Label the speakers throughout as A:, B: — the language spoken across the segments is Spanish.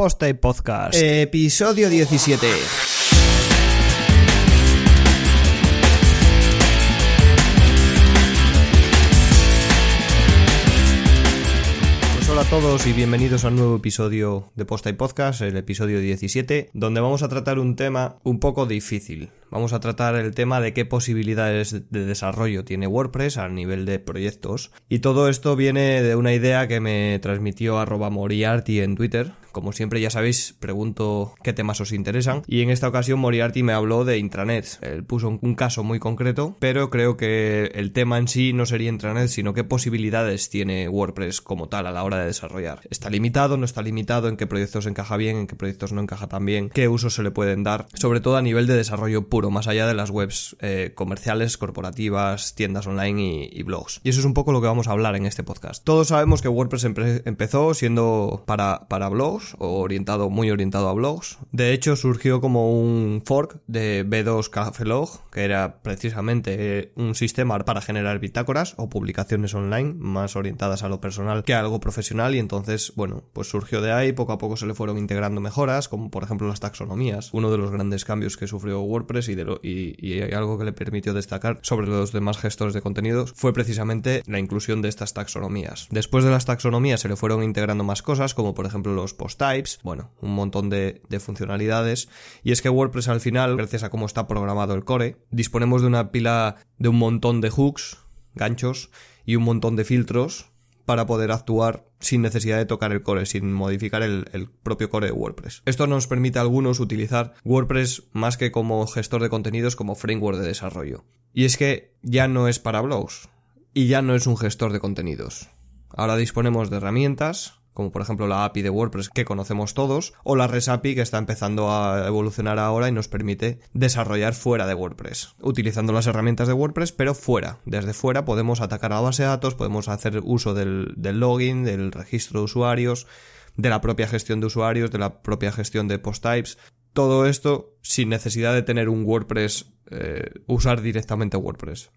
A: Posta y Podcast.
B: Episodio 17.
A: Pues hola a todos y bienvenidos a un nuevo episodio de Posta y Podcast, el episodio 17, donde vamos a tratar un tema un poco difícil. Vamos a tratar el tema de qué posibilidades de desarrollo tiene WordPress a nivel de proyectos. Y todo esto viene de una idea que me transmitió arroba Moriarty en Twitter. Como siempre ya sabéis, pregunto qué temas os interesan. Y en esta ocasión Moriarty me habló de intranets. Él puso un caso muy concreto, pero creo que el tema en sí no sería intranet, sino qué posibilidades tiene WordPress como tal a la hora de desarrollar. ¿Está limitado? ¿No está limitado? ¿En qué proyectos encaja bien? ¿En qué proyectos no encaja tan bien? ¿Qué usos se le pueden dar? Sobre todo a nivel de desarrollo puro más allá de las webs eh, comerciales, corporativas, tiendas online y, blogs. Y eso es un poco lo que vamos a hablar en este podcast. Todos sabemos que WordPress empezó siendo para, para blogs o orientado, muy orientado a blogs. De hecho, surgió como un fork de B2 Cafelog, que era precisamente un sistema para generar bitácoras o publicaciones online más orientadas a lo personal que a algo profesional y entonces, bueno, pues surgió de ahí, poco a poco se le fueron integrando mejoras, como por ejemplo las taxonomías, uno de los grandes cambios que sufrió WordPress y, algo que le permitió destacar sobre los demás gestores de contenidos fue precisamente la inclusión de estas taxonomías. Después de las taxonomías se le fueron integrando más cosas, como por ejemplo los post types, bueno, un montón de, de funcionalidades. Y es que WordPress al final, gracias a cómo está programado el core, disponemos de una pila de un montón de hooks, ganchos y un montón de filtros para poder actuar sin necesidad de tocar el core, sin modificar el, propio core de WordPress. Esto nos permite a algunos utilizar WordPress más que como gestor de contenidos, como framework de desarrollo. Y es que ya no es para blogs y ya no es un gestor de contenidos. Ahora disponemos de herramientas como por ejemplo la API de WordPress que conocemos todos, o la REST API que está empezando a evolucionar ahora y nos permite desarrollar fuera de WordPress, utilizando las herramientas de WordPress, pero fuera. Desde fuera podemos atacar a la base de datos, podemos hacer uso del, login, del registro de usuarios, de la propia gestión de usuarios, de la propia gestión de post types. Todo esto sin necesidad de tener un WordPress, eh, usar directamente WordPress.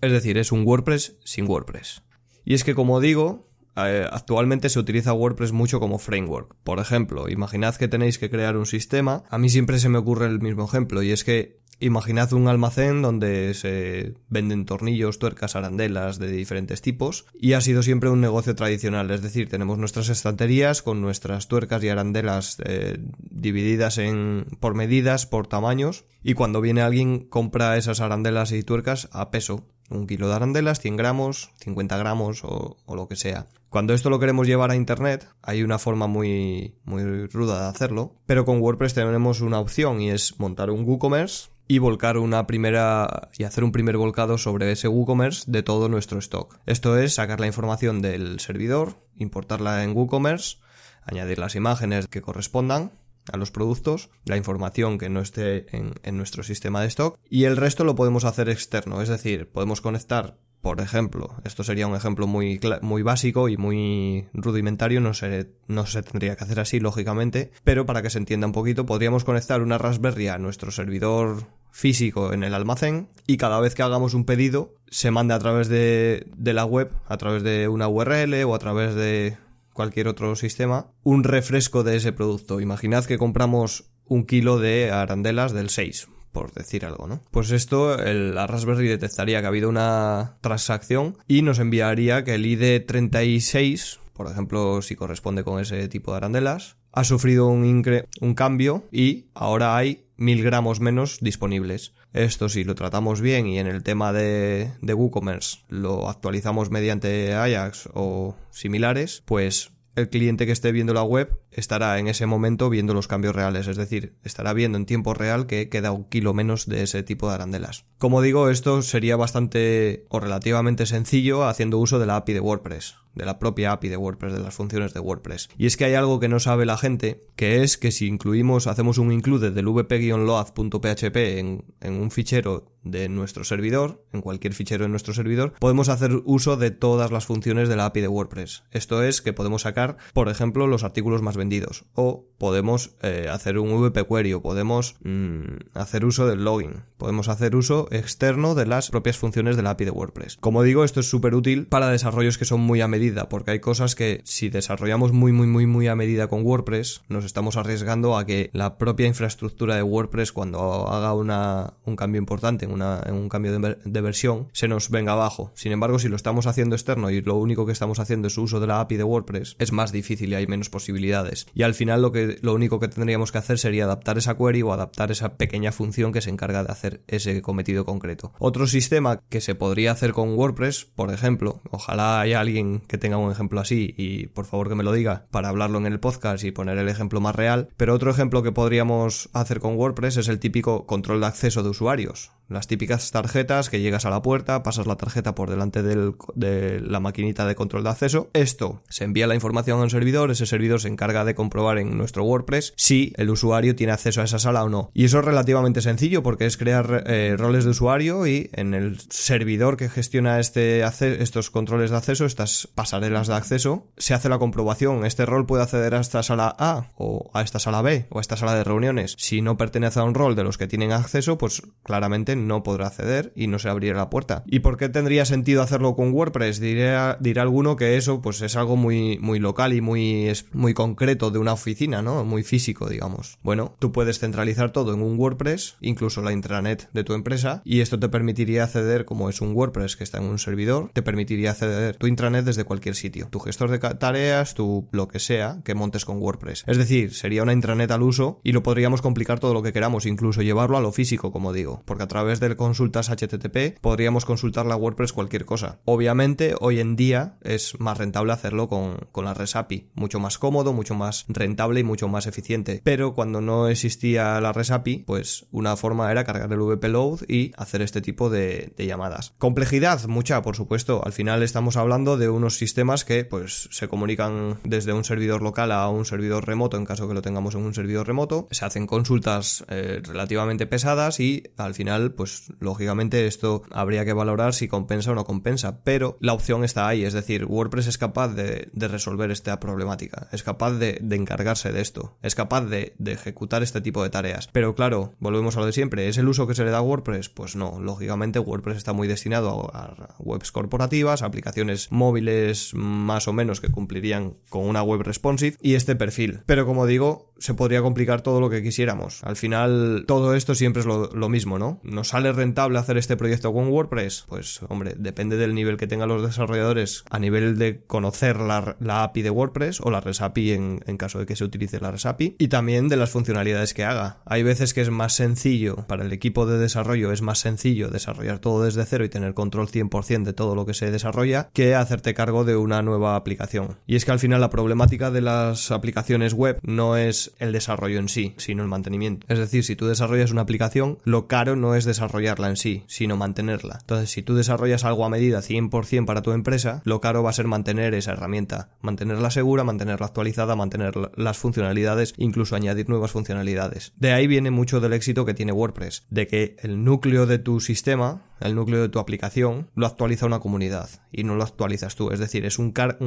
A: Es decir, es un WordPress sin WordPress. Y es que como digo, eh, actualmente se utiliza WordPress mucho como framework. Por ejemplo, imaginad que tenéis que crear un sistema. A mí siempre se me ocurre el mismo ejemplo y es que imaginad un almacén donde se venden tornillos, tuercas, arandelas de diferentes tipos y ha sido siempre un negocio tradicional. Es decir, tenemos nuestras estanterías con nuestras tuercas y arandelas eh, divididas en por medidas, por tamaños y cuando viene alguien compra esas arandelas y tuercas a peso un kilo de arandelas, 100 gramos, 50 gramos o, lo que sea. Cuando esto lo queremos llevar a internet, hay una forma muy, muy ruda de hacerlo, pero con WordPress tenemos una opción y es montar un WooCommerce y volcar una primera y hacer un primer volcado sobre ese WooCommerce de todo nuestro stock. Esto es sacar la información del servidor, importarla en WooCommerce, añadir las imágenes que correspondan a los productos, la información que no esté en, nuestro sistema de stock y el resto lo podemos hacer externo, es decir, podemos conectar por ejemplo, esto sería un ejemplo muy, muy básico y muy rudimentario, no se, no se tendría que hacer así, lógicamente, pero para que se entienda un poquito, podríamos conectar una Raspberry a nuestro servidor físico en el almacén y cada vez que hagamos un pedido se mande a través de, de la web, a través de una URL o a través de cualquier otro sistema, un refresco de ese producto. Imaginad que compramos un kilo de arandelas del 6, por decir algo, ¿no? Pues esto, el, la Raspberry detectaría que ha habido una transacción y nos enviaría que el ID 36, por ejemplo, si corresponde con ese tipo de arandelas, ha sufrido un, un cambio y ahora hay mil gramos menos disponibles. Esto si lo tratamos bien y en el tema de, de WooCommerce lo actualizamos mediante Ajax o similares, pues el cliente que esté viendo la web estará en ese momento viendo los cambios reales, es decir, estará viendo en tiempo real que queda un kilo menos de ese tipo de arandelas. Como digo, esto sería bastante o relativamente sencillo haciendo uso de la API de WordPress de la propia API de WordPress, de las funciones de WordPress. Y es que hay algo que no sabe la gente, que es que si incluimos, hacemos un include del vp-load.php en, en un fichero de nuestro servidor, en cualquier fichero de nuestro servidor, podemos hacer uso de todas las funciones de la API de WordPress. Esto es que podemos sacar, por ejemplo, los artículos más vendidos, o podemos eh, hacer un VP query, o podemos mm, hacer uso del login, podemos hacer uso externo de las propias funciones de la API de WordPress. Como digo, esto es súper útil para desarrollos que son muy a porque hay cosas que si desarrollamos muy, muy, muy, muy a medida con WordPress, nos estamos arriesgando a que la propia infraestructura de WordPress, cuando haga una, un cambio importante, una, un cambio de, de versión, se nos venga abajo. Sin embargo, si lo estamos haciendo externo y lo único que estamos haciendo es uso de la API de WordPress, es más difícil y hay menos posibilidades. Y al final lo, que, lo único que tendríamos que hacer sería adaptar esa query o adaptar esa pequeña función que se encarga de hacer ese cometido concreto. Otro sistema que se podría hacer con WordPress, por ejemplo, ojalá haya alguien que tenga un ejemplo así y por favor que me lo diga para hablarlo en el podcast y poner el ejemplo más real, pero otro ejemplo que podríamos hacer con WordPress es el típico control de acceso de usuarios. Las típicas tarjetas que llegas a la puerta, pasas la tarjeta por delante de la maquinita de control de acceso. Esto se envía la información a un servidor, ese servidor se encarga de comprobar en nuestro WordPress si el usuario tiene acceso a esa sala o no. Y eso es relativamente sencillo porque es crear eh, roles de usuario y en el servidor que gestiona este estos controles de acceso, estas pasarelas de acceso, se hace la comprobación. Este rol puede acceder a esta sala A o a esta sala B o a esta sala de reuniones. Si no pertenece a un rol de los que tienen acceso, pues claramente no podrá acceder y no se abrirá la puerta. ¿Y por qué tendría sentido hacerlo con WordPress? Diré, dirá alguno que eso pues es algo muy, muy local y muy, muy concreto de una oficina, ¿no? Muy físico, digamos. Bueno, tú puedes centralizar todo en un WordPress, incluso la intranet de tu empresa, y esto te permitiría acceder, como es un WordPress que está en un servidor, te permitiría acceder tu intranet desde cualquier sitio. Tu gestor de tareas, tu lo que sea que montes con WordPress. Es decir, sería una intranet al uso y lo podríamos complicar todo lo que queramos, incluso llevarlo a lo físico, como digo, porque a través de consultas HTTP podríamos consultar la WordPress cualquier cosa. Obviamente, hoy en día es más rentable hacerlo con, con la REST API, mucho más cómodo, mucho más rentable y mucho más eficiente. Pero cuando no existía la REST API, pues una forma era cargar el VP Load y hacer este tipo de, de llamadas. Complejidad, mucha, por supuesto. Al final estamos hablando de unos sistemas que pues se comunican desde un servidor local a un servidor remoto en caso que lo tengamos en un servidor remoto. Se hacen consultas eh, relativamente pesadas y al final pues lógicamente esto habría que valorar si compensa o no compensa. Pero la opción está ahí, es decir, WordPress es capaz de, resolver esta problemática, es capaz de, encargarse de esto, es capaz de ejecutar este tipo de tareas. Pero claro, volvemos a lo de siempre, ¿es el uso que se le da a WordPress? Pues no, lógicamente WordPress está muy destinado a webs corporativas, aplicaciones móviles más o menos que cumplirían con una web responsive y este perfil. Pero como digo, se podría complicar todo lo que quisiéramos. Al final, todo esto siempre es lo, mismo, ¿no? ¿Nos sale rentable hacer este proyecto con WordPress? Pues, hombre, depende del nivel que tengan los desarrolladores a nivel de conocer la, la API de WordPress o la REST API en, en, caso de que se utilice la REST API y también de las funcionalidades que haga. Hay veces que es más sencillo, para el equipo de desarrollo es más sencillo desarrollar todo desde cero y tener control 100% de todo lo que se desarrolla que hacerte cargo de una nueva aplicación. Y es que al final la problemática de las aplicaciones web no es el desarrollo en sí, sino el mantenimiento. Es decir, si tú desarrollas una aplicación, lo caro no es desarrollarla en sí, sino mantenerla. Entonces, si tú desarrollas algo a medida 100% para tu empresa, lo caro va a ser mantener esa herramienta, mantenerla segura, mantenerla actualizada, mantener las funcionalidades, incluso añadir nuevas funcionalidades. De ahí viene mucho del éxito que tiene WordPress, de que el núcleo de tu sistema el núcleo de tu aplicación, lo actualiza una comunidad y no lo actualizas tú. Es decir, es un, car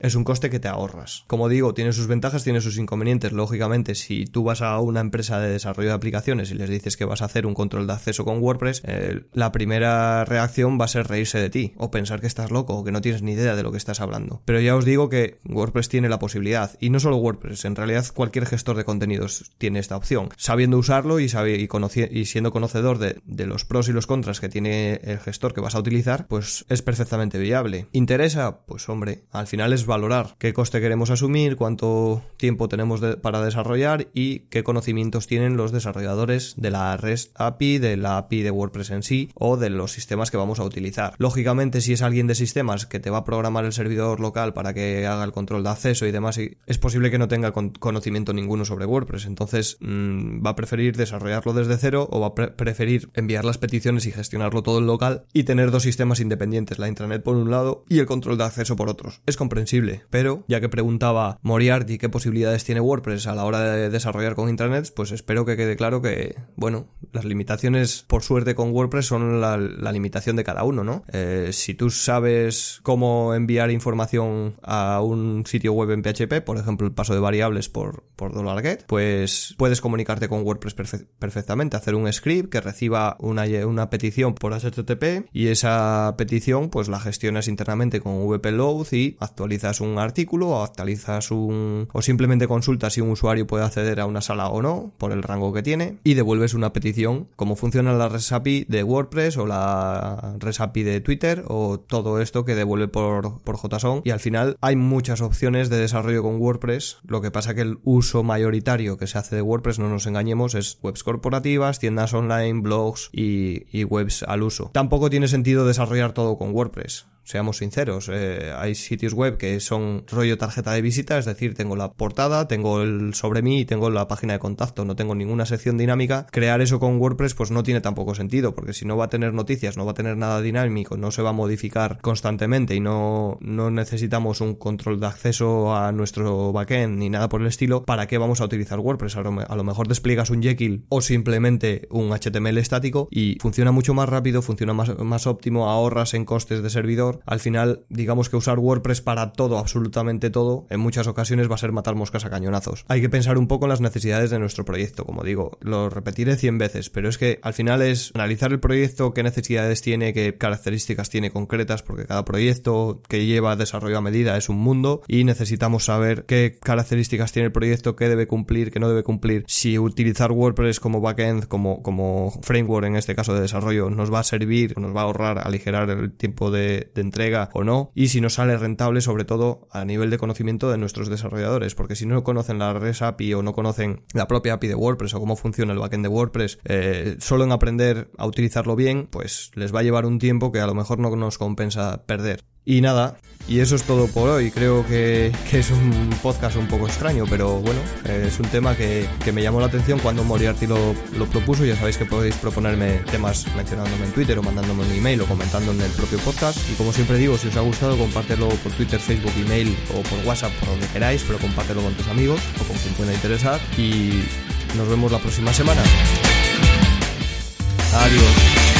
A: es un coste que te ahorras. Como digo, tiene sus ventajas, tiene sus inconvenientes. Lógicamente, si tú vas a una empresa de desarrollo de aplicaciones y les dices que vas a hacer un control de acceso con WordPress, eh, la primera reacción va a ser reírse de ti o pensar que estás loco o que no tienes ni idea de lo que estás hablando. Pero ya os digo que WordPress tiene la posibilidad y no solo WordPress, en realidad cualquier gestor de contenidos tiene esta opción. Sabiendo usarlo y, y, y siendo conocedor de los pros y los contras que tiene el gestor que vas a utilizar, pues es perfectamente viable. ¿Interesa? Pues hombre, al final es valorar qué coste queremos asumir, cuánto tiempo tenemos para desarrollar y qué conocimientos tienen los desarrolladores de la REST API, de la API de WordPress en sí o de los sistemas que vamos a utilizar. Lógicamente, si es alguien de sistemas que te va a programar el servidor local para que haga el control de acceso y demás, es posible que no tenga con conocimiento ninguno sobre WordPress. Entonces, mmm, va a preferir desarrollarlo desde cero o va a pre preferir enviar las peticiones y gestionarlo todo en local y tener dos sistemas independientes, la intranet por un lado y el control de acceso por otros. Es comprensible, pero ya que preguntaba Moriarty qué posibilidades tiene WordPress a la hora de desarrollar con intranets, pues espero que quede claro que, bueno, las limitaciones por suerte con WordPress son la, limitación de cada uno, ¿no? Eh, si tú sabes cómo enviar información a un sitio web en PHP, por ejemplo, el paso de variables por, por $get, pues puedes comunicarte con WordPress perfectamente, hacer un script que reciba una, una petición por HTTP y esa petición pues la gestionas internamente con VP Load y actualizas un artículo o actualizas un o simplemente consultas si un usuario puede acceder a una sala o no por el rango que tiene y devuelves una petición como funciona la REST API de WordPress o la REST API de Twitter o todo esto que devuelve por, por JSON y al final hay muchas opciones de desarrollo con WordPress. Lo que pasa que el uso mayoritario que se hace de WordPress no nos engañemos es webs corporativas tiendas online blogs y, y webs al tampoco tiene sentido desarrollar todo con WordPress seamos sinceros, eh, hay sitios web que son rollo tarjeta de visita, es decir, tengo la portada, tengo el sobre mí y tengo la página de contacto, no tengo ninguna sección dinámica. Crear eso con WordPress pues no tiene tampoco sentido, porque si no va a tener noticias, no va a tener nada dinámico, no se va a modificar constantemente y no, no necesitamos un control de acceso a nuestro backend ni nada por el estilo, ¿para qué vamos a utilizar WordPress? A lo, mejor despliegas un Jekyll o simplemente un HTML estático y funciona mucho más rápido, funciona más, más óptimo, ahorras en costes de servidor al final, digamos que usar WordPress para todo, absolutamente todo, en muchas ocasiones va a ser matar moscas a cañonazos. Hay que pensar un poco en las necesidades de nuestro proyecto, como digo, lo repetiré 100 veces, pero es que al final es analizar el proyecto, qué necesidades tiene, qué características tiene concretas, porque cada proyecto que lleva desarrollo a medida es un mundo y necesitamos saber qué características tiene el proyecto, qué debe cumplir, qué no debe cumplir, si utilizar WordPress como backend, como, como framework en este caso de desarrollo, nos va a servir, nos va a ahorrar, aligerar el tiempo de entrega o no y si nos sale rentable sobre todo a nivel de conocimiento de nuestros desarrolladores porque si no conocen la REST API o no conocen la propia API de WordPress o cómo funciona el backend de WordPress eh, solo en aprender a utilizarlo bien pues les va a llevar un tiempo que a lo mejor no nos compensa perder y nada, y eso es todo por hoy. Creo que, es un podcast un poco extraño, pero bueno, es un tema que, me llamó la atención cuando Moriarty lo, lo, propuso. Ya sabéis que podéis proponerme temas mencionándome en Twitter o mandándome un email o comentando en el propio podcast. Y como siempre digo, si os ha gustado, compártelo por Twitter, Facebook, email o por WhatsApp, por donde queráis, pero compártelo con tus amigos o con quien pueda interesar. Y nos vemos la próxima semana. Adiós.